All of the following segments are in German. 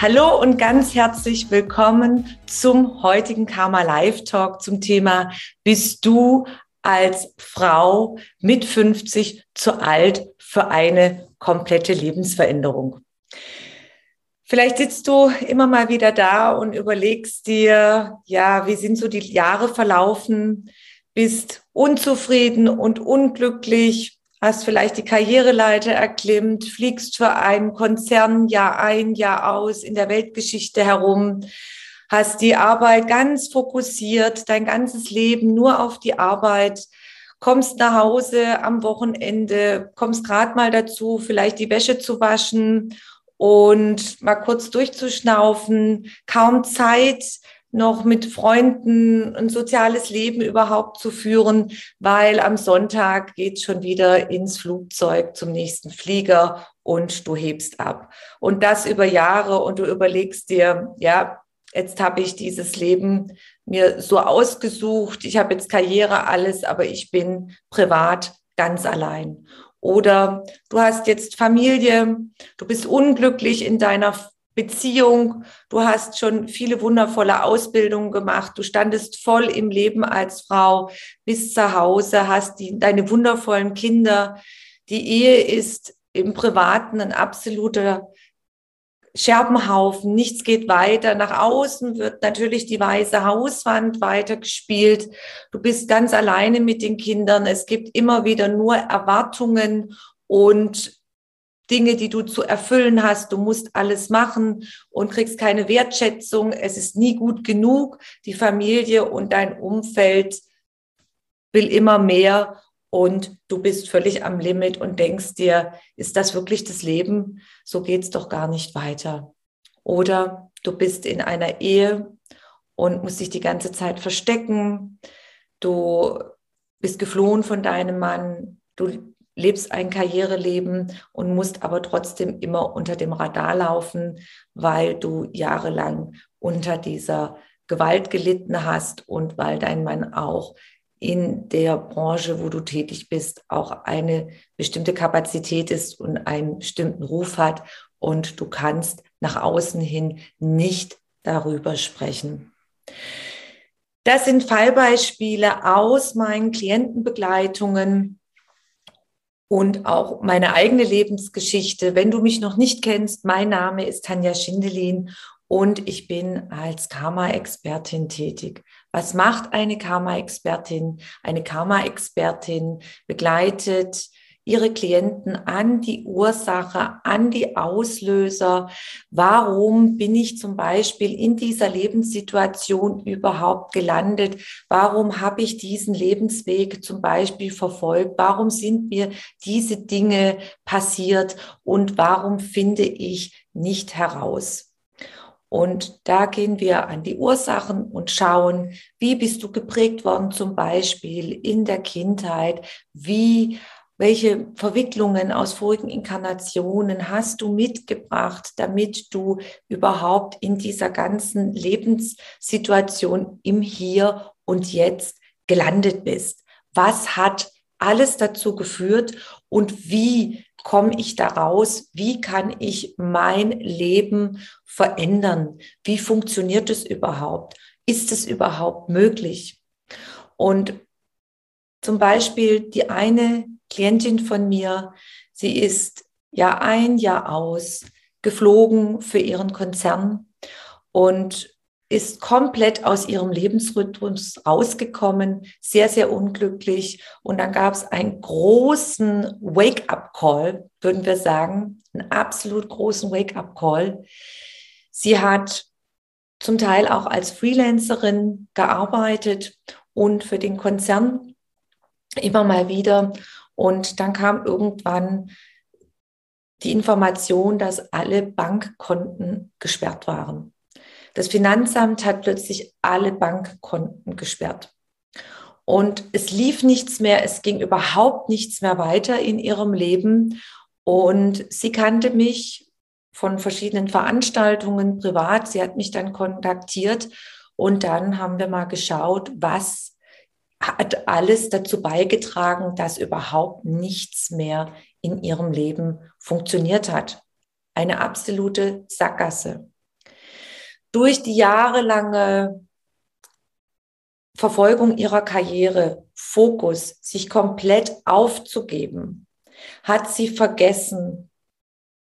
Hallo und ganz herzlich willkommen zum heutigen Karma Live Talk zum Thema Bist du als Frau mit 50 zu alt für eine komplette Lebensveränderung? Vielleicht sitzt du immer mal wieder da und überlegst dir, ja, wie sind so die Jahre verlaufen, bist unzufrieden und unglücklich, hast vielleicht die Karriereleiter erklimmt, fliegst für einen Konzern Jahr ein, Jahr aus in der Weltgeschichte herum, hast die Arbeit ganz fokussiert, dein ganzes Leben nur auf die Arbeit, kommst nach Hause am Wochenende, kommst gerade mal dazu, vielleicht die Wäsche zu waschen und mal kurz durchzuschnaufen, kaum Zeit, noch mit Freunden ein soziales Leben überhaupt zu führen, weil am Sonntag geht schon wieder ins Flugzeug zum nächsten Flieger und du hebst ab. Und das über Jahre und du überlegst dir, ja, jetzt habe ich dieses Leben mir so ausgesucht, ich habe jetzt Karriere, alles, aber ich bin privat ganz allein. Oder du hast jetzt Familie, du bist unglücklich in deiner Beziehung, du hast schon viele wundervolle Ausbildungen gemacht, du standest voll im Leben als Frau, bist zu Hause, hast die, deine wundervollen Kinder. Die Ehe ist im Privaten ein absoluter Scherbenhaufen, nichts geht weiter. Nach außen wird natürlich die weiße Hauswand weitergespielt. Du bist ganz alleine mit den Kindern. Es gibt immer wieder nur Erwartungen und Dinge, die du zu erfüllen hast. Du musst alles machen und kriegst keine Wertschätzung. Es ist nie gut genug. Die Familie und dein Umfeld will immer mehr und du bist völlig am Limit und denkst dir, ist das wirklich das Leben? So geht's doch gar nicht weiter. Oder du bist in einer Ehe und musst dich die ganze Zeit verstecken. Du bist geflohen von deinem Mann. Du lebst ein Karriereleben und musst aber trotzdem immer unter dem Radar laufen, weil du jahrelang unter dieser Gewalt gelitten hast und weil dein Mann auch in der Branche, wo du tätig bist, auch eine bestimmte Kapazität ist und einen bestimmten Ruf hat und du kannst nach außen hin nicht darüber sprechen. Das sind Fallbeispiele aus meinen Klientenbegleitungen und auch meine eigene Lebensgeschichte. Wenn du mich noch nicht kennst, mein Name ist Tanja Schindelin und ich bin als Karma-Expertin tätig. Was macht eine Karma-Expertin? Eine Karma-Expertin begleitet ihre Klienten an die Ursache, an die Auslöser. Warum bin ich zum Beispiel in dieser Lebenssituation überhaupt gelandet? Warum habe ich diesen Lebensweg zum Beispiel verfolgt? Warum sind mir diese Dinge passiert? Und warum finde ich nicht heraus? Und da gehen wir an die Ursachen und schauen, wie bist du geprägt worden, zum Beispiel in der Kindheit? Wie welche Verwicklungen aus vorigen Inkarnationen hast du mitgebracht, damit du überhaupt in dieser ganzen Lebenssituation im Hier und Jetzt gelandet bist? Was hat alles dazu geführt und wie komme ich da raus? Wie kann ich mein Leben verändern? Wie funktioniert es überhaupt? Ist es überhaupt möglich? Und zum Beispiel die eine Klientin von mir, sie ist Jahr ein, Jahr aus geflogen für ihren Konzern und ist komplett aus ihrem Lebensrhythmus rausgekommen, sehr, sehr unglücklich. Und dann gab es einen großen Wake-up-Call, würden wir sagen, einen absolut großen Wake-up-Call. Sie hat zum Teil auch als Freelancerin gearbeitet und für den Konzern immer mal wieder und dann kam irgendwann die Information, dass alle Bankkonten gesperrt waren. Das Finanzamt hat plötzlich alle Bankkonten gesperrt. Und es lief nichts mehr, es ging überhaupt nichts mehr weiter in ihrem Leben. Und sie kannte mich von verschiedenen Veranstaltungen privat. Sie hat mich dann kontaktiert und dann haben wir mal geschaut, was hat alles dazu beigetragen, dass überhaupt nichts mehr in ihrem Leben funktioniert hat. Eine absolute Sackgasse. Durch die jahrelange Verfolgung ihrer Karriere, Fokus, sich komplett aufzugeben, hat sie vergessen,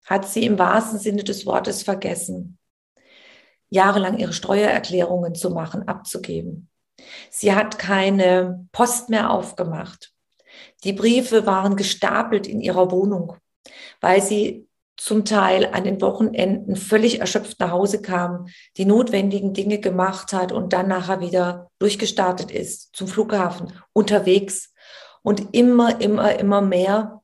hat sie im wahrsten Sinne des Wortes vergessen, jahrelang ihre Steuererklärungen zu machen, abzugeben. Sie hat keine Post mehr aufgemacht. Die Briefe waren gestapelt in ihrer Wohnung, weil sie zum Teil an den Wochenenden völlig erschöpft nach Hause kam, die notwendigen Dinge gemacht hat und dann nachher wieder durchgestartet ist zum Flughafen, unterwegs und immer, immer, immer mehr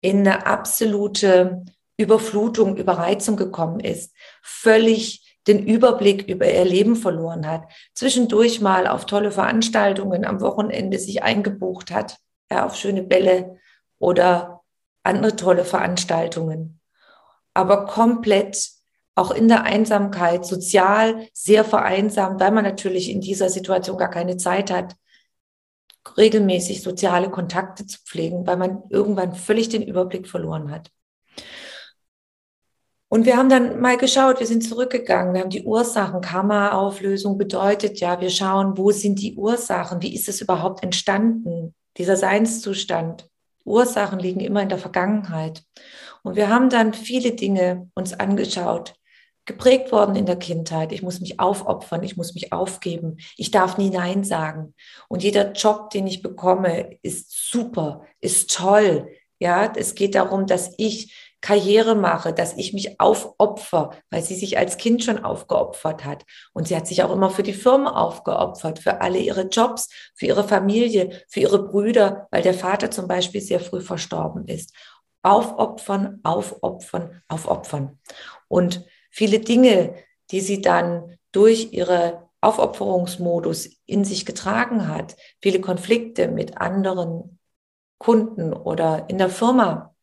in eine absolute Überflutung, Überreizung gekommen ist, völlig den Überblick über ihr Leben verloren hat, zwischendurch mal auf tolle Veranstaltungen am Wochenende sich eingebucht hat, ja, auf schöne Bälle oder andere tolle Veranstaltungen, aber komplett auch in der Einsamkeit, sozial sehr vereinsamt, weil man natürlich in dieser Situation gar keine Zeit hat, regelmäßig soziale Kontakte zu pflegen, weil man irgendwann völlig den Überblick verloren hat. Und wir haben dann mal geschaut, wir sind zurückgegangen, wir haben die Ursachen, Karma-Auflösung bedeutet ja, wir schauen, wo sind die Ursachen, wie ist es überhaupt entstanden, dieser Seinszustand. Ursachen liegen immer in der Vergangenheit. Und wir haben dann viele Dinge uns angeschaut, geprägt worden in der Kindheit. Ich muss mich aufopfern, ich muss mich aufgeben, ich darf nie Nein sagen. Und jeder Job, den ich bekomme, ist super, ist toll. Ja, es geht darum, dass ich Karriere mache, dass ich mich aufopfer, weil sie sich als Kind schon aufgeopfert hat. Und sie hat sich auch immer für die Firma aufgeopfert, für alle ihre Jobs, für ihre Familie, für ihre Brüder, weil der Vater zum Beispiel sehr früh verstorben ist. Aufopfern, aufopfern, aufopfern. Und viele Dinge, die sie dann durch ihre Aufopferungsmodus in sich getragen hat, viele Konflikte mit anderen Kunden oder in der Firma,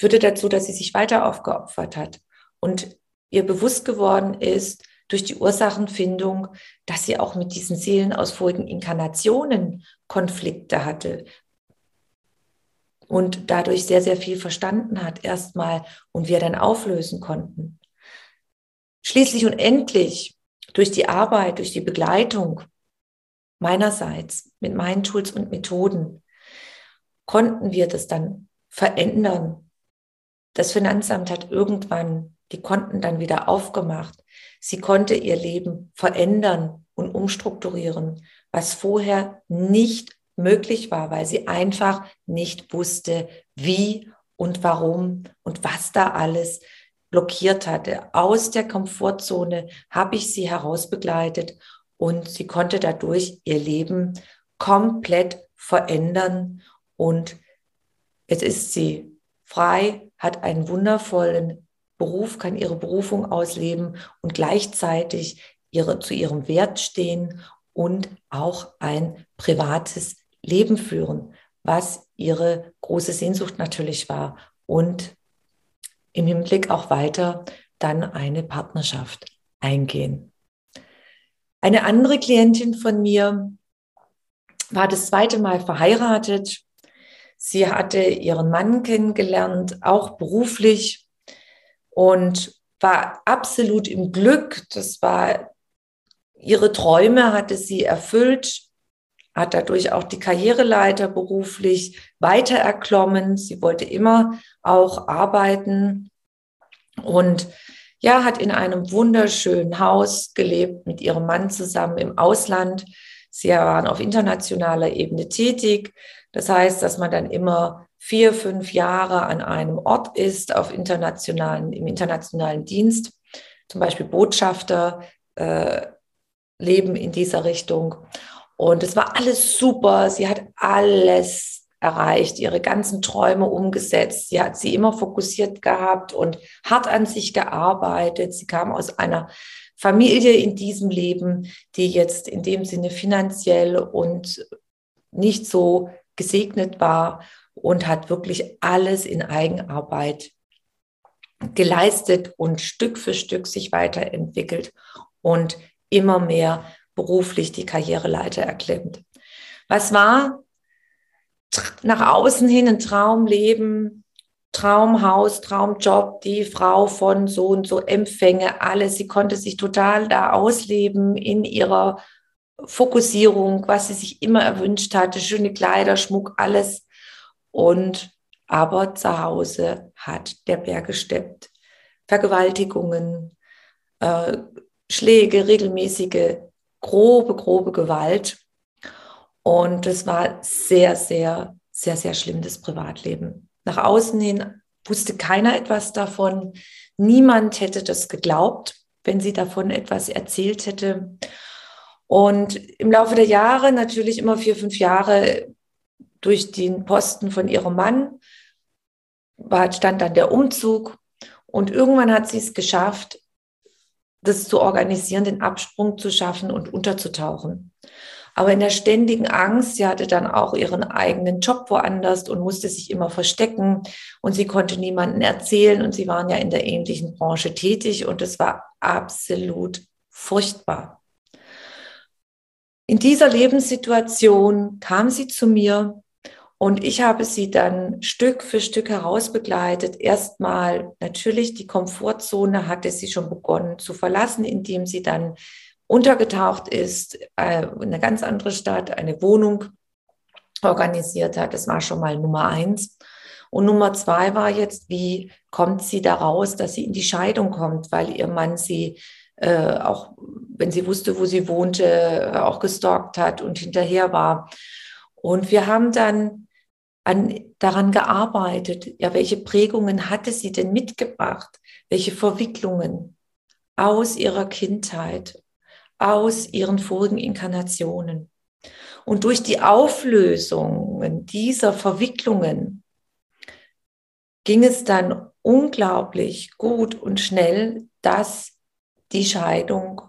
führte dazu, dass sie sich weiter aufgeopfert hat und ihr bewusst geworden ist durch die Ursachenfindung, dass sie auch mit diesen Seelen aus vorigen Inkarnationen Konflikte hatte und dadurch sehr, sehr viel verstanden hat erstmal und wir dann auflösen konnten. Schließlich und endlich durch die Arbeit, durch die Begleitung meinerseits mit meinen Tools und Methoden konnten wir das dann verändern das Finanzamt hat irgendwann die Konten dann wieder aufgemacht. Sie konnte ihr Leben verändern und umstrukturieren, was vorher nicht möglich war, weil sie einfach nicht wusste, wie und warum und was da alles blockiert hatte. Aus der Komfortzone habe ich sie herausbegleitet und sie konnte dadurch ihr Leben komplett verändern und jetzt ist sie frei, hat einen wundervollen Beruf, kann ihre Berufung ausleben und gleichzeitig ihre, zu ihrem Wert stehen und auch ein privates Leben führen, was ihre große Sehnsucht natürlich war und im Hinblick auch weiter dann eine Partnerschaft eingehen. Eine andere Klientin von mir war das zweite Mal verheiratet Sie hatte ihren Mann kennengelernt, auch beruflich und war absolut im Glück. Das war ihre Träume, hatte sie erfüllt, hat dadurch auch die Karriereleiter beruflich weiter erklommen. Sie wollte immer auch arbeiten und ja, hat in einem wunderschönen Haus gelebt mit ihrem Mann zusammen im Ausland. Sie waren auf internationaler Ebene tätig, das heißt, dass man dann immer vier, fünf Jahre an einem Ort ist, auf internationalen, im internationalen Dienst, zum Beispiel Botschafter äh, leben in dieser Richtung. Und es war alles super. Sie hat alles erreicht, ihre ganzen Träume umgesetzt. Sie hat sie immer fokussiert gehabt und hart an sich gearbeitet. Sie kam aus einer Familie in diesem Leben, die jetzt in dem Sinne finanziell und nicht so gesegnet war und hat wirklich alles in Eigenarbeit geleistet und Stück für Stück sich weiterentwickelt und immer mehr beruflich die Karriereleiter erklimmt. Was war nach außen hin ein Traumleben, Traumhaus, Traumjob, die Frau von so und so Empfänge, alles. Sie konnte sich total da ausleben in ihrer Fokussierung, was sie sich immer erwünscht hatte, schöne Kleider, Schmuck, alles. Und aber zu Hause hat der Berg gesteppt. Vergewaltigungen, äh, Schläge, regelmäßige, grobe, grobe Gewalt. Und es war sehr, sehr, sehr, sehr schlimm, das Privatleben. Nach außen hin wusste keiner etwas davon. Niemand hätte das geglaubt, wenn sie davon etwas erzählt hätte. Und im Laufe der Jahre, natürlich immer vier, fünf Jahre, durch den Posten von ihrem Mann, stand dann der Umzug. Und irgendwann hat sie es geschafft, das zu organisieren, den Absprung zu schaffen und unterzutauchen. Aber in der ständigen Angst, sie hatte dann auch ihren eigenen Job woanders und musste sich immer verstecken und sie konnte niemanden erzählen und sie waren ja in der ähnlichen Branche tätig und es war absolut furchtbar. In dieser Lebenssituation kam sie zu mir und ich habe sie dann Stück für Stück herausbegleitet. Erstmal natürlich die Komfortzone hatte sie schon begonnen zu verlassen, indem sie dann untergetaucht ist, äh, in eine ganz andere Stadt, eine Wohnung organisiert hat. Das war schon mal Nummer eins. Und Nummer zwei war jetzt, wie kommt sie da raus, dass sie in die Scheidung kommt, weil ihr Mann sie äh, auch, wenn sie wusste, wo sie wohnte, äh, auch gestalkt hat und hinterher war. Und wir haben dann an, daran gearbeitet, ja, welche Prägungen hatte sie denn mitgebracht? Welche Verwicklungen aus ihrer Kindheit, aus ihren vorigen Inkarnationen? Und durch die Auflösungen dieser Verwicklungen ging es dann unglaublich gut und schnell, dass die Scheidung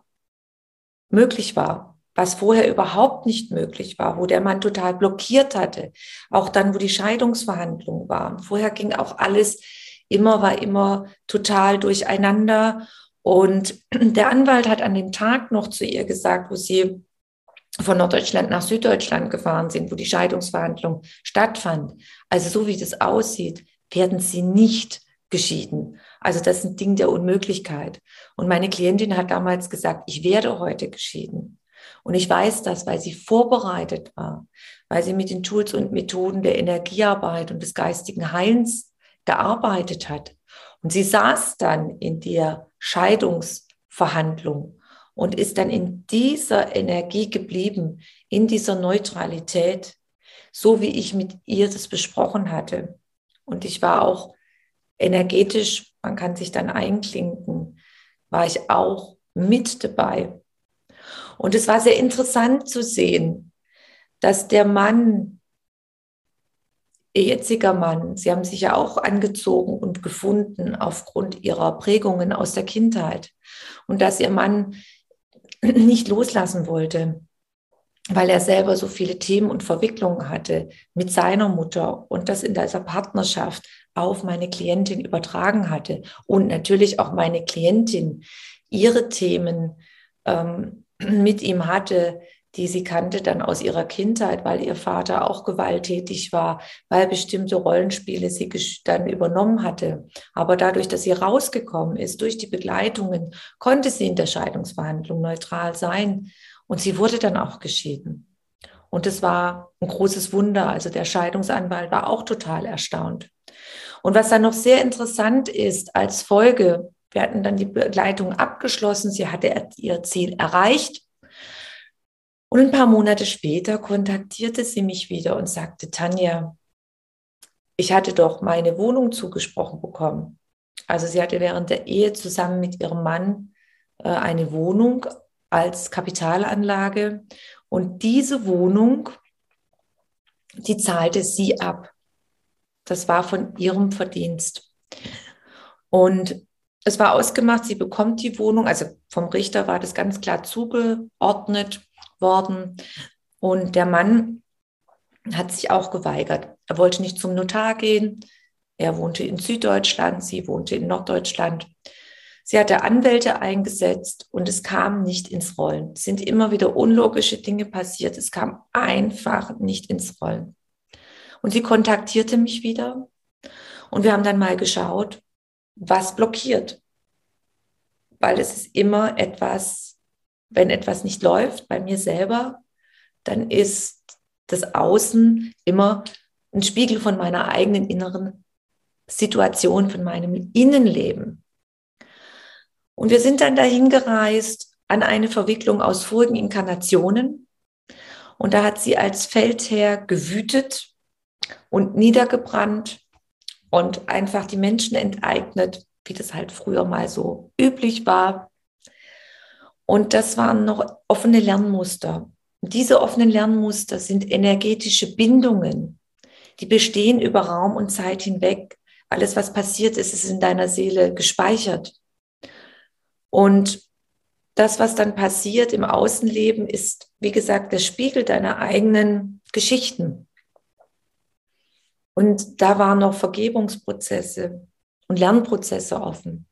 möglich war was vorher überhaupt nicht möglich war, wo der Mann total blockiert hatte. Auch dann, wo die Scheidungsverhandlungen waren. Vorher ging auch alles immer, war immer total durcheinander. Und der Anwalt hat an dem Tag noch zu ihr gesagt, wo sie von Norddeutschland nach Süddeutschland gefahren sind, wo die Scheidungsverhandlung stattfand. Also so wie das aussieht, werden sie nicht geschieden. Also das ist ein Ding der Unmöglichkeit. Und meine Klientin hat damals gesagt, ich werde heute geschieden. Und ich weiß das, weil sie vorbereitet war, weil sie mit den Tools und Methoden der Energiearbeit und des geistigen Heilens gearbeitet hat. Und sie saß dann in der Scheidungsverhandlung und ist dann in dieser Energie geblieben, in dieser Neutralität, so wie ich mit ihr das besprochen hatte. Und ich war auch energetisch, man kann sich dann einklinken, war ich auch mit dabei. Und es war sehr interessant zu sehen, dass der Mann, ihr jetziger Mann, sie haben sich ja auch angezogen und gefunden aufgrund ihrer Prägungen aus der Kindheit. Und dass ihr Mann nicht loslassen wollte, weil er selber so viele Themen und Verwicklungen hatte mit seiner Mutter und das in dieser Partnerschaft auf meine Klientin übertragen hatte und natürlich auch meine Klientin ihre Themen ähm, mit ihm hatte, die sie kannte dann aus ihrer Kindheit, weil ihr Vater auch gewalttätig war, weil bestimmte Rollenspiele sie dann übernommen hatte. Aber dadurch, dass sie rausgekommen ist, durch die Begleitungen, konnte sie in der Scheidungsverhandlung neutral sein. Und sie wurde dann auch geschieden. Und es war ein großes Wunder. Also der Scheidungsanwalt war auch total erstaunt. Und was dann noch sehr interessant ist als Folge wir hatten dann die Begleitung abgeschlossen. Sie hatte ihr Ziel erreicht. Und ein paar Monate später kontaktierte sie mich wieder und sagte, Tanja, ich hatte doch meine Wohnung zugesprochen bekommen. Also sie hatte während der Ehe zusammen mit ihrem Mann äh, eine Wohnung als Kapitalanlage. Und diese Wohnung die zahlte sie ab. Das war von ihrem Verdienst. Und es war ausgemacht, sie bekommt die Wohnung, also vom Richter war das ganz klar zugeordnet worden. Und der Mann hat sich auch geweigert. Er wollte nicht zum Notar gehen. Er wohnte in Süddeutschland, sie wohnte in Norddeutschland. Sie hatte Anwälte eingesetzt und es kam nicht ins Rollen. Es sind immer wieder unlogische Dinge passiert. Es kam einfach nicht ins Rollen. Und sie kontaktierte mich wieder und wir haben dann mal geschaut, was blockiert. Weil es ist immer etwas, wenn etwas nicht läuft bei mir selber, dann ist das Außen immer ein Spiegel von meiner eigenen inneren Situation, von meinem Innenleben. Und wir sind dann dahin gereist an eine Verwicklung aus vorigen Inkarnationen. Und da hat sie als Feldherr gewütet und niedergebrannt und einfach die Menschen enteignet, wie das halt früher mal so üblich war. Und das waren noch offene Lernmuster. Diese offenen Lernmuster sind energetische Bindungen, die bestehen über Raum und Zeit hinweg. Alles, was passiert ist, ist in deiner Seele gespeichert. Und das, was dann passiert im Außenleben, ist, wie gesagt, der Spiegel deiner eigenen Geschichten. Und da waren noch Vergebungsprozesse und Lernprozesse offen.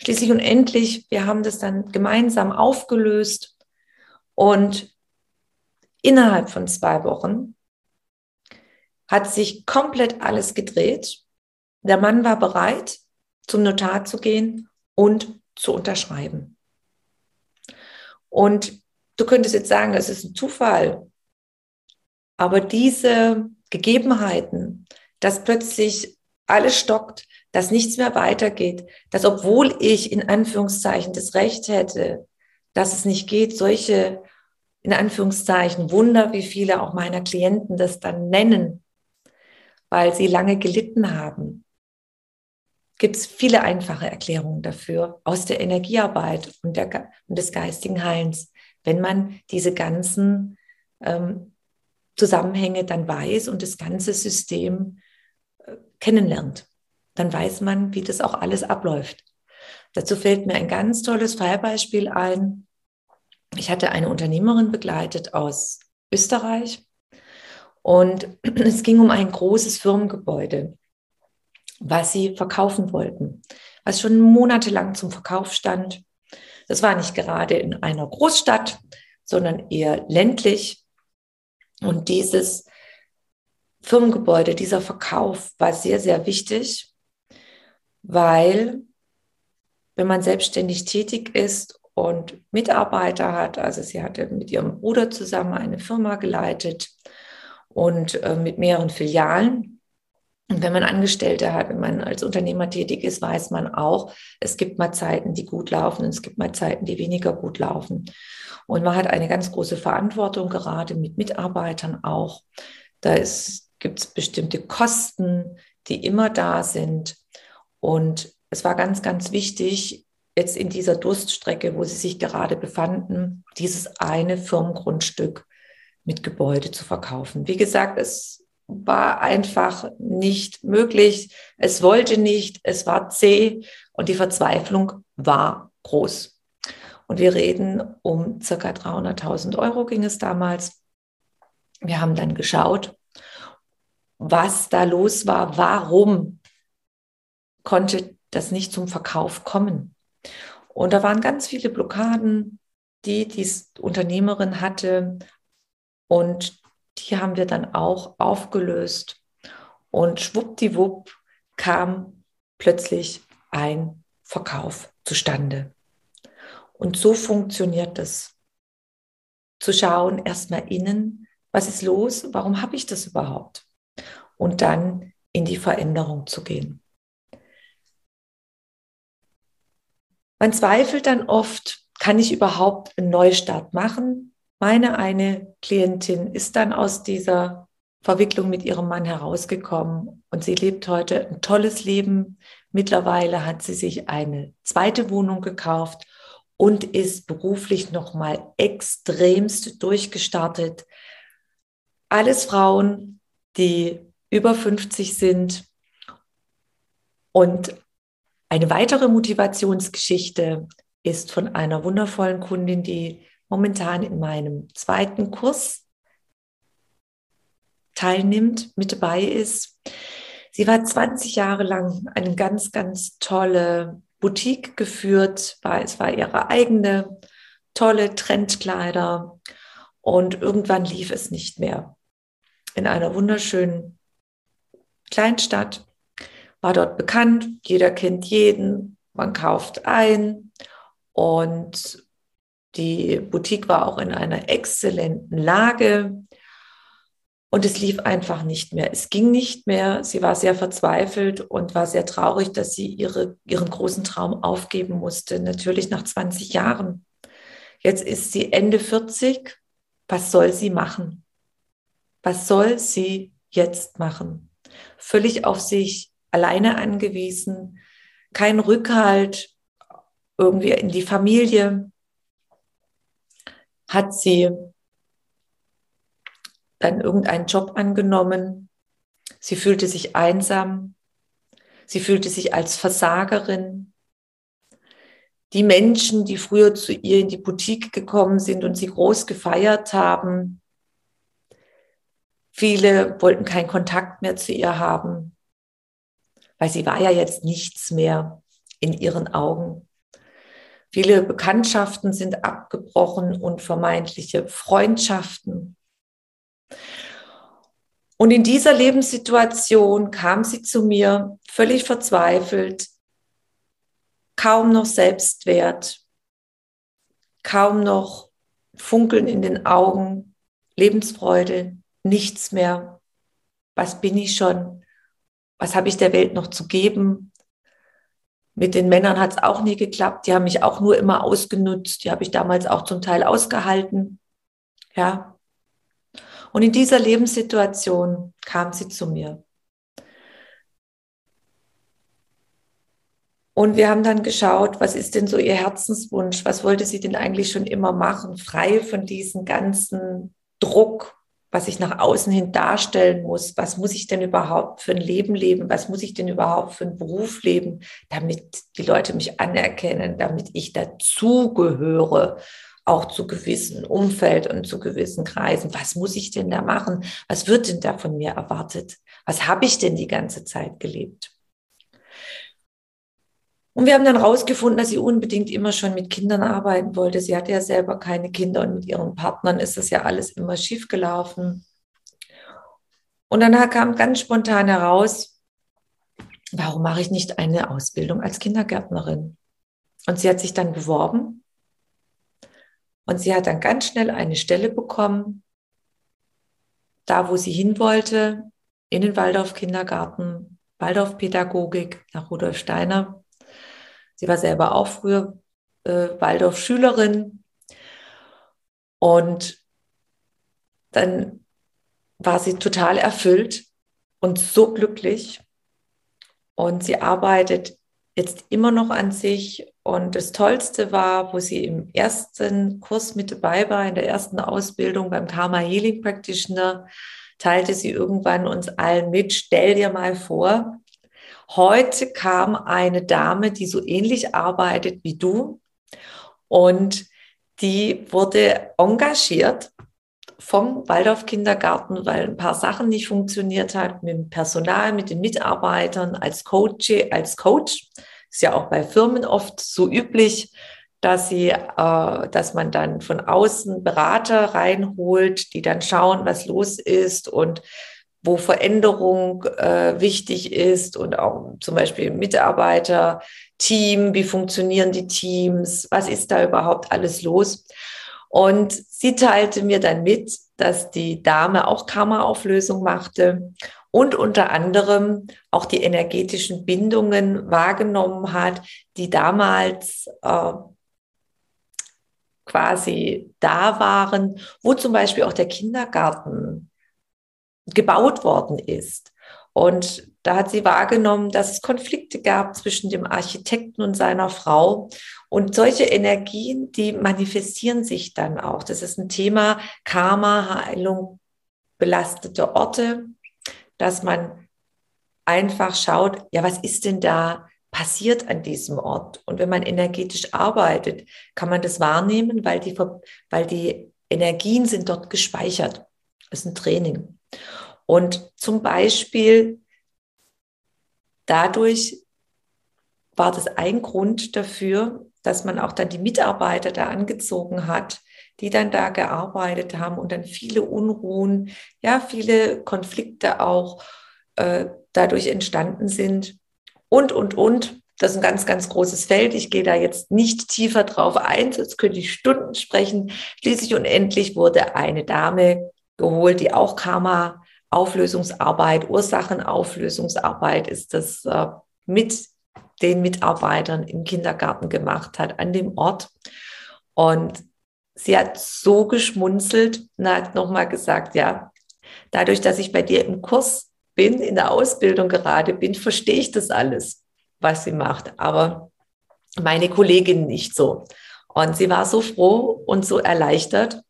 Schließlich und endlich, wir haben das dann gemeinsam aufgelöst und innerhalb von zwei Wochen hat sich komplett alles gedreht. Der Mann war bereit, zum Notar zu gehen und zu unterschreiben. Und du könntest jetzt sagen, es ist ein Zufall. Aber diese Gegebenheiten, dass plötzlich alles stockt, dass nichts mehr weitergeht, dass obwohl ich in Anführungszeichen das Recht hätte, dass es nicht geht, solche in Anführungszeichen Wunder, wie viele auch meiner Klienten das dann nennen, weil sie lange gelitten haben, gibt es viele einfache Erklärungen dafür aus der Energiearbeit und, der, und des geistigen Heilens, wenn man diese ganzen ähm, Zusammenhänge dann weiß und das ganze System äh, kennenlernt. Dann weiß man, wie das auch alles abläuft. Dazu fällt mir ein ganz tolles Fallbeispiel ein. Ich hatte eine Unternehmerin begleitet aus Österreich und es ging um ein großes Firmengebäude, was sie verkaufen wollten, was schon monatelang zum Verkauf stand. Das war nicht gerade in einer Großstadt, sondern eher ländlich. Und dieses Firmengebäude, dieser Verkauf war sehr, sehr wichtig, weil wenn man selbstständig tätig ist und Mitarbeiter hat, also sie hatte mit ihrem Bruder zusammen eine Firma geleitet und äh, mit mehreren Filialen. Und wenn man Angestellte hat, wenn man als Unternehmer tätig ist, weiß man auch, es gibt mal Zeiten, die gut laufen und es gibt mal Zeiten, die weniger gut laufen. Und man hat eine ganz große Verantwortung, gerade mit Mitarbeitern auch. Da gibt es bestimmte Kosten, die immer da sind. Und es war ganz, ganz wichtig, jetzt in dieser Durststrecke, wo sie sich gerade befanden, dieses eine Firmengrundstück mit Gebäude zu verkaufen. Wie gesagt, es war einfach nicht möglich. Es wollte nicht, es war zäh und die Verzweiflung war groß. Und wir reden um circa 300.000 Euro ging es damals. Wir haben dann geschaut, was da los war, warum konnte das nicht zum Verkauf kommen. Und da waren ganz viele Blockaden, die die Unternehmerin hatte. Und die haben wir dann auch aufgelöst. Und schwuppdiwupp kam plötzlich ein Verkauf zustande. Und so funktioniert das. Zu schauen, erstmal innen, was ist los, warum habe ich das überhaupt? Und dann in die Veränderung zu gehen. Man zweifelt dann oft, kann ich überhaupt einen Neustart machen? Meine eine Klientin ist dann aus dieser Verwicklung mit ihrem Mann herausgekommen und sie lebt heute ein tolles Leben. Mittlerweile hat sie sich eine zweite Wohnung gekauft und ist beruflich nochmal extremst durchgestartet. Alles Frauen, die über 50 sind. Und eine weitere Motivationsgeschichte ist von einer wundervollen Kundin, die momentan in meinem zweiten Kurs teilnimmt, mit dabei ist. Sie war 20 Jahre lang eine ganz, ganz tolle Boutique geführt, war, es war ihre eigene tolle Trendkleider und irgendwann lief es nicht mehr. In einer wunderschönen Kleinstadt war dort bekannt, jeder kennt jeden, man kauft ein und die Boutique war auch in einer exzellenten Lage. Und es lief einfach nicht mehr. Es ging nicht mehr. Sie war sehr verzweifelt und war sehr traurig, dass sie ihre, ihren großen Traum aufgeben musste. Natürlich nach 20 Jahren. Jetzt ist sie Ende 40. Was soll sie machen? Was soll sie jetzt machen? Völlig auf sich alleine angewiesen, kein Rückhalt irgendwie in die Familie. Hat sie dann irgendeinen Job angenommen. Sie fühlte sich einsam. Sie fühlte sich als Versagerin. Die Menschen, die früher zu ihr in die Boutique gekommen sind und sie groß gefeiert haben, viele wollten keinen Kontakt mehr zu ihr haben, weil sie war ja jetzt nichts mehr in ihren Augen. Viele Bekanntschaften sind abgebrochen und vermeintliche Freundschaften und in dieser Lebenssituation kam sie zu mir völlig verzweifelt, kaum noch Selbstwert, kaum noch Funkeln in den Augen, Lebensfreude, nichts mehr. Was bin ich schon? Was habe ich der Welt noch zu geben? Mit den Männern hat es auch nie geklappt. Die haben mich auch nur immer ausgenutzt. Die habe ich damals auch zum Teil ausgehalten. Ja, und in dieser Lebenssituation kam sie zu mir. Und wir haben dann geschaut, was ist denn so ihr Herzenswunsch? Was wollte sie denn eigentlich schon immer machen? Frei von diesem ganzen Druck, was ich nach außen hin darstellen muss. Was muss ich denn überhaupt für ein Leben leben? Was muss ich denn überhaupt für einen Beruf leben, damit die Leute mich anerkennen, damit ich dazugehöre? auch zu gewissen Umfeld und zu gewissen Kreisen. Was muss ich denn da machen? Was wird denn da von mir erwartet? Was habe ich denn die ganze Zeit gelebt? Und wir haben dann herausgefunden, dass sie unbedingt immer schon mit Kindern arbeiten wollte. Sie hatte ja selber keine Kinder und mit ihren Partnern ist das ja alles immer schief gelaufen. Und dann kam ganz spontan heraus, warum mache ich nicht eine Ausbildung als Kindergärtnerin? Und sie hat sich dann beworben und sie hat dann ganz schnell eine Stelle bekommen, da wo sie hin wollte, in den Waldorf Kindergarten, Waldorf Pädagogik nach Rudolf Steiner. Sie war selber auch früher äh, Waldorf Schülerin. Und dann war sie total erfüllt und so glücklich. Und sie arbeitet jetzt immer noch an sich und das Tollste war, wo sie im ersten Kurs mit dabei war, in der ersten Ausbildung beim Karma Healing Practitioner, teilte sie irgendwann uns allen mit, stell dir mal vor, heute kam eine Dame, die so ähnlich arbeitet wie du und die wurde engagiert vom Waldorf Kindergarten, weil ein paar Sachen nicht funktioniert hat mit dem Personal, mit den Mitarbeitern als Coach, als Coach. Ist ja auch bei Firmen oft so üblich, dass sie, äh, dass man dann von außen Berater reinholt, die dann schauen, was los ist und wo Veränderung äh, wichtig ist und auch zum Beispiel Mitarbeiter, Team, wie funktionieren die Teams, was ist da überhaupt alles los? Und sie teilte mir dann mit, dass die Dame auch Karma-Auflösung machte und unter anderem auch die energetischen Bindungen wahrgenommen hat, die damals äh, quasi da waren, wo zum Beispiel auch der Kindergarten gebaut worden ist. Und da hat sie wahrgenommen, dass es Konflikte gab zwischen dem Architekten und seiner Frau. Und solche Energien, die manifestieren sich dann auch. Das ist ein Thema Karma, Heilung, belastete Orte, dass man einfach schaut, ja, was ist denn da passiert an diesem Ort? Und wenn man energetisch arbeitet, kann man das wahrnehmen, weil die, weil die Energien sind dort gespeichert. Das ist ein Training. Und zum Beispiel dadurch war das ein Grund dafür, dass man auch dann die Mitarbeiter da angezogen hat, die dann da gearbeitet haben und dann viele Unruhen, ja, viele Konflikte auch äh, dadurch entstanden sind und, und, und. Das ist ein ganz, ganz großes Feld. Ich gehe da jetzt nicht tiefer drauf ein, sonst könnte ich Stunden sprechen. Schließlich und endlich wurde eine Dame geholt, die auch Karma Auflösungsarbeit, Ursachenauflösungsarbeit ist das äh, mit den Mitarbeitern im Kindergarten gemacht hat, an dem Ort. Und sie hat so geschmunzelt und hat nochmal gesagt, ja, dadurch, dass ich bei dir im Kurs bin, in der Ausbildung gerade bin, verstehe ich das alles, was sie macht. Aber meine Kollegin nicht so. Und sie war so froh und so erleichtert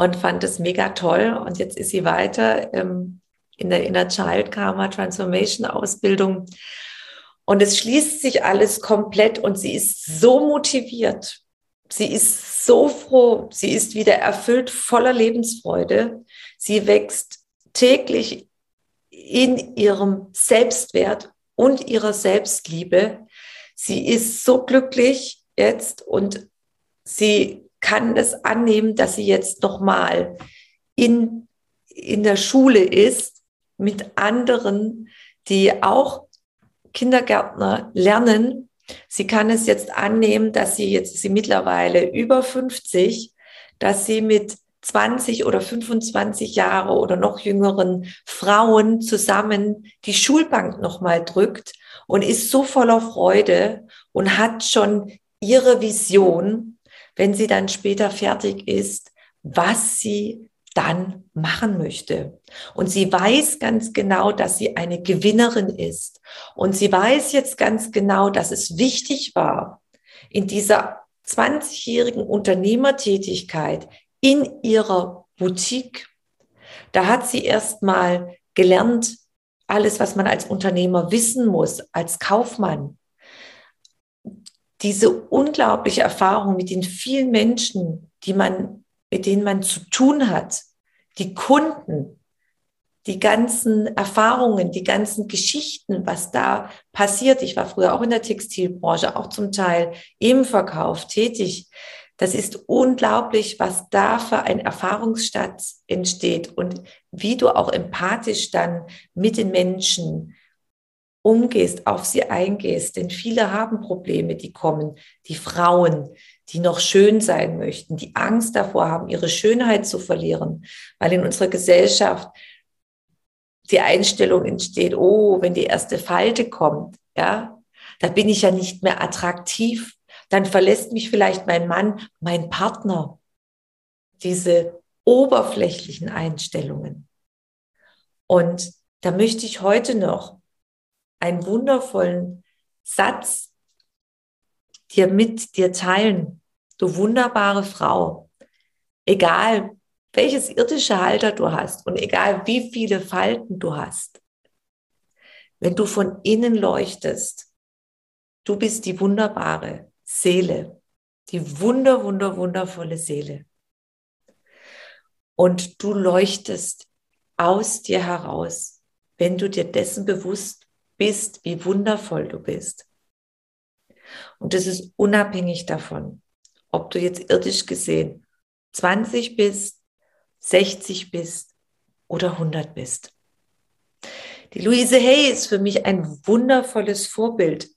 und fand es mega toll. Und jetzt ist sie weiter ähm, in der Inner Child Karma Transformation Ausbildung und es schließt sich alles komplett und sie ist so motiviert. Sie ist so froh. Sie ist wieder erfüllt voller Lebensfreude. Sie wächst täglich in ihrem Selbstwert und ihrer Selbstliebe. Sie ist so glücklich jetzt und sie kann es annehmen, dass sie jetzt nochmal in, in der Schule ist mit anderen, die auch Kindergärtner lernen. Sie kann es jetzt annehmen, dass sie jetzt sie mittlerweile über 50, dass sie mit 20 oder 25 Jahre oder noch jüngeren Frauen zusammen die Schulbank nochmal drückt und ist so voller Freude und hat schon ihre Vision, wenn sie dann später fertig ist, was sie dann machen möchte. Und sie weiß ganz genau, dass sie eine Gewinnerin ist. Und sie weiß jetzt ganz genau, dass es wichtig war, in dieser 20-jährigen Unternehmertätigkeit in ihrer Boutique, da hat sie erst mal gelernt, alles, was man als Unternehmer wissen muss, als Kaufmann. Diese unglaubliche Erfahrung mit den vielen Menschen, die man mit denen man zu tun hat, die Kunden, die ganzen Erfahrungen, die ganzen Geschichten, was da passiert. Ich war früher auch in der Textilbranche, auch zum Teil im Verkauf tätig. Das ist unglaublich, was da für ein Erfahrungsschatz entsteht und wie du auch empathisch dann mit den Menschen umgehst, auf sie eingehst. Denn viele haben Probleme, die kommen, die Frauen, die noch schön sein möchten, die Angst davor haben, ihre Schönheit zu verlieren, weil in unserer Gesellschaft die Einstellung entsteht, oh, wenn die erste Falte kommt, ja, da bin ich ja nicht mehr attraktiv, dann verlässt mich vielleicht mein Mann, mein Partner. Diese oberflächlichen Einstellungen. Und da möchte ich heute noch einen wundervollen Satz dir mit dir teilen, du wunderbare Frau, egal welches irdische Halter du hast und egal wie viele Falten du hast, wenn du von innen leuchtest, du bist die wunderbare Seele, die wunder, wunder, wundervolle Seele. Und du leuchtest aus dir heraus, wenn du dir dessen bewusst bist, wie wundervoll du bist. Und das ist unabhängig davon, ob du jetzt irdisch gesehen 20 bist, 60 bist oder 100 bist. Die Louise Hay ist für mich ein wundervolles Vorbild,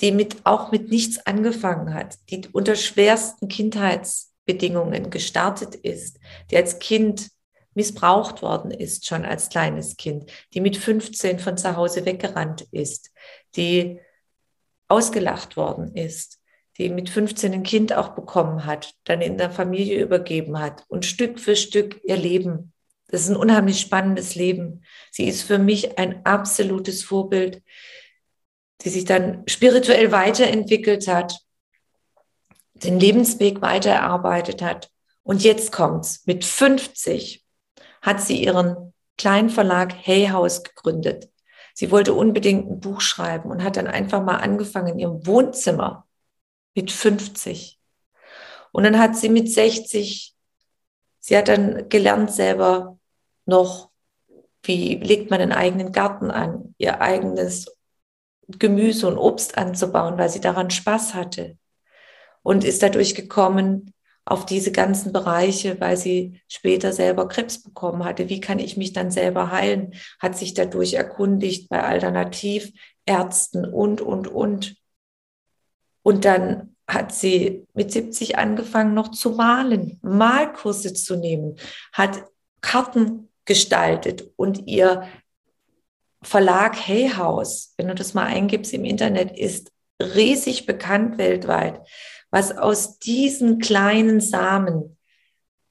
die mit, auch mit nichts angefangen hat, die unter schwersten Kindheitsbedingungen gestartet ist, die als Kind missbraucht worden ist, schon als kleines Kind, die mit 15 von zu Hause weggerannt ist, die ausgelacht worden ist, die mit 15 ein Kind auch bekommen hat, dann in der Familie übergeben hat und Stück für Stück ihr Leben. Das ist ein unheimlich spannendes Leben. Sie ist für mich ein absolutes Vorbild, die sich dann spirituell weiterentwickelt hat, den Lebensweg weitererarbeitet hat. Und jetzt kommt's mit 50 hat sie ihren kleinen Verlag Hay House gegründet. Sie wollte unbedingt ein Buch schreiben und hat dann einfach mal angefangen in ihrem Wohnzimmer mit 50. Und dann hat sie mit 60, sie hat dann gelernt selber noch, wie legt man einen eigenen Garten an, ihr eigenes Gemüse und Obst anzubauen, weil sie daran Spaß hatte. Und ist dadurch gekommen, auf diese ganzen Bereiche, weil sie später selber Krebs bekommen hatte. Wie kann ich mich dann selber heilen? Hat sich dadurch erkundigt bei Alternativärzten und, und, und. Und dann hat sie mit 70 angefangen noch zu malen, Malkurse zu nehmen, hat Karten gestaltet und ihr Verlag Hay House, wenn du das mal eingibst im Internet, ist riesig bekannt weltweit was aus diesen kleinen Samen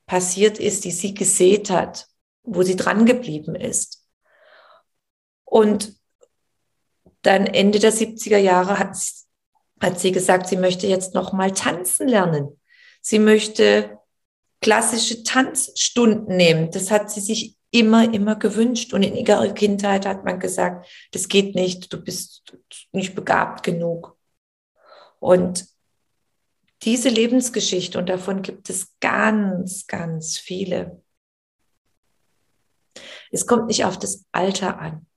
passiert ist, die sie gesät hat, wo sie dran geblieben ist. Und dann Ende der 70er Jahre hat, hat sie gesagt, sie möchte jetzt noch mal tanzen lernen. Sie möchte klassische Tanzstunden nehmen. Das hat sie sich immer, immer gewünscht. Und in ihrer Kindheit hat man gesagt, das geht nicht, du bist nicht begabt genug. Und diese Lebensgeschichte, und davon gibt es ganz, ganz viele. Es kommt nicht auf das Alter an.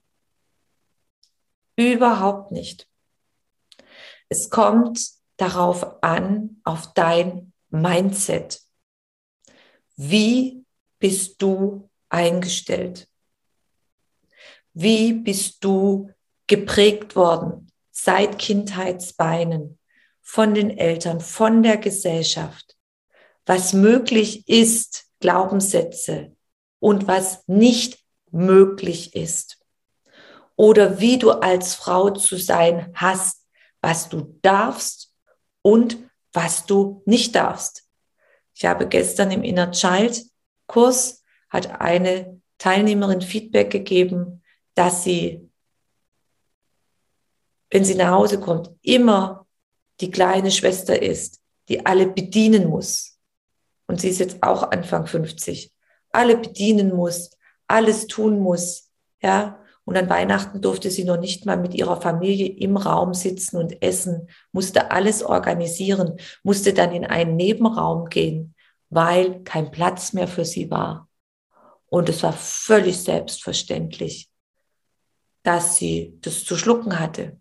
Überhaupt nicht. Es kommt darauf an, auf dein Mindset. Wie bist du eingestellt? Wie bist du geprägt worden seit Kindheitsbeinen? Von den Eltern, von der Gesellschaft, was möglich ist, Glaubenssätze und was nicht möglich ist. Oder wie du als Frau zu sein hast, was du darfst und was du nicht darfst. Ich habe gestern im Inner Child Kurs hat eine Teilnehmerin Feedback gegeben, dass sie, wenn sie nach Hause kommt, immer die kleine Schwester ist, die alle bedienen muss. Und sie ist jetzt auch Anfang 50. Alle bedienen muss, alles tun muss, ja. Und an Weihnachten durfte sie noch nicht mal mit ihrer Familie im Raum sitzen und essen, musste alles organisieren, musste dann in einen Nebenraum gehen, weil kein Platz mehr für sie war. Und es war völlig selbstverständlich, dass sie das zu schlucken hatte.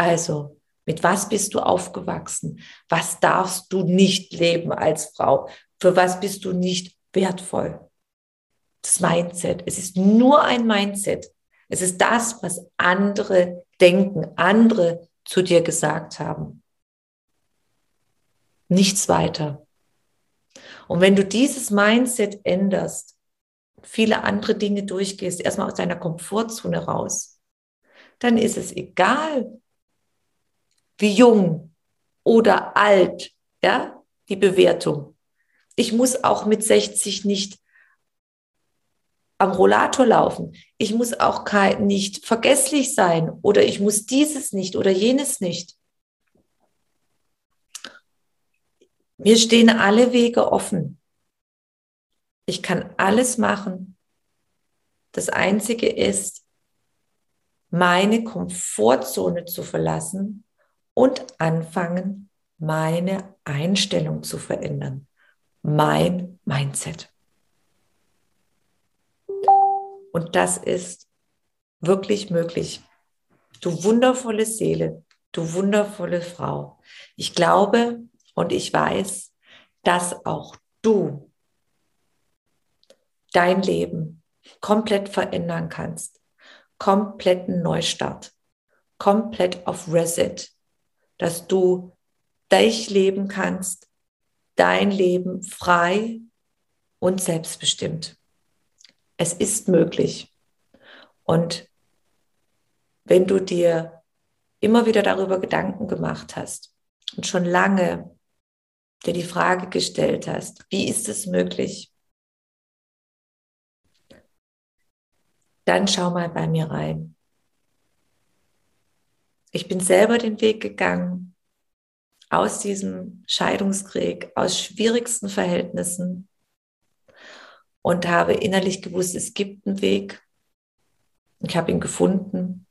Also, mit was bist du aufgewachsen? Was darfst du nicht leben als Frau? Für was bist du nicht wertvoll? Das Mindset. Es ist nur ein Mindset. Es ist das, was andere denken, andere zu dir gesagt haben. Nichts weiter. Und wenn du dieses Mindset änderst, viele andere Dinge durchgehst, erstmal aus deiner Komfortzone raus, dann ist es egal, wie jung oder alt, ja, die Bewertung. Ich muss auch mit 60 nicht am Rollator laufen. Ich muss auch nicht vergesslich sein oder ich muss dieses nicht oder jenes nicht. Mir stehen alle Wege offen. Ich kann alles machen. Das Einzige ist, meine Komfortzone zu verlassen und anfangen, meine Einstellung zu verändern, mein Mindset. Und das ist wirklich möglich. Du wundervolle Seele, du wundervolle Frau. Ich glaube und ich weiß, dass auch du dein Leben komplett verändern kannst. Kompletten Neustart. Komplett auf Reset dass du dich leben kannst, dein Leben frei und selbstbestimmt. Es ist möglich. Und wenn du dir immer wieder darüber Gedanken gemacht hast und schon lange dir die Frage gestellt hast, wie ist es möglich, dann schau mal bei mir rein. Ich bin selber den Weg gegangen aus diesem Scheidungskrieg, aus schwierigsten Verhältnissen. und habe innerlich gewusst, es gibt einen Weg. Ich habe ihn gefunden.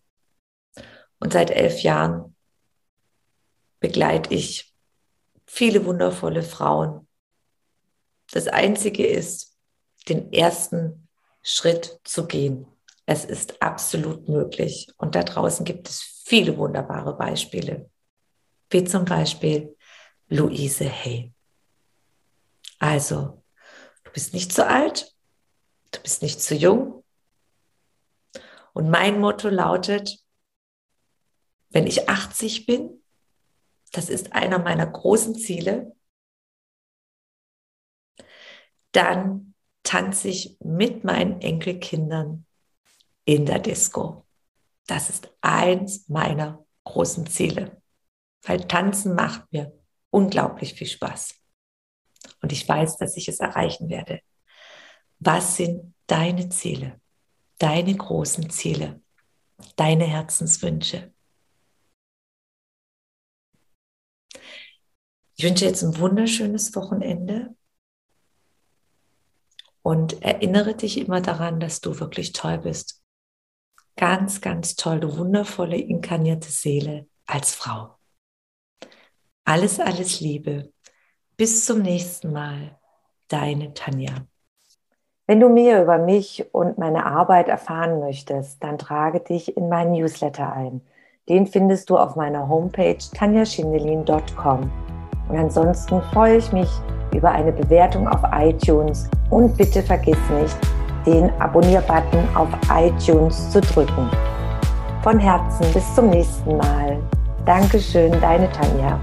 Und seit elf Jahren begleite ich viele wundervolle Frauen. Das Einzige ist, den ersten Schritt zu gehen. Es ist absolut möglich. Und da draußen gibt es viele wunderbare Beispiele. Wie zum Beispiel Luise Hay. Also, du bist nicht zu alt, du bist nicht zu jung. Und mein Motto lautet, wenn ich 80 bin, das ist einer meiner großen Ziele, dann tanze ich mit meinen Enkelkindern in der Disco. Das ist eins meiner großen Ziele, weil tanzen macht mir unglaublich viel Spaß. Und ich weiß, dass ich es erreichen werde. Was sind deine Ziele? Deine großen Ziele? Deine Herzenswünsche? Ich wünsche jetzt ein wunderschönes Wochenende und erinnere dich immer daran, dass du wirklich toll bist. Ganz, ganz toll, du wundervolle inkarnierte Seele als Frau. Alles, alles Liebe. Bis zum nächsten Mal. Deine Tanja. Wenn du mehr über mich und meine Arbeit erfahren möchtest, dann trage dich in meinen Newsletter ein. Den findest du auf meiner Homepage tanjaschindelin.com. Und ansonsten freue ich mich über eine Bewertung auf iTunes und bitte vergiss nicht, den Abonnier-Button auf iTunes zu drücken. Von Herzen bis zum nächsten Mal. Dankeschön, deine Tanja.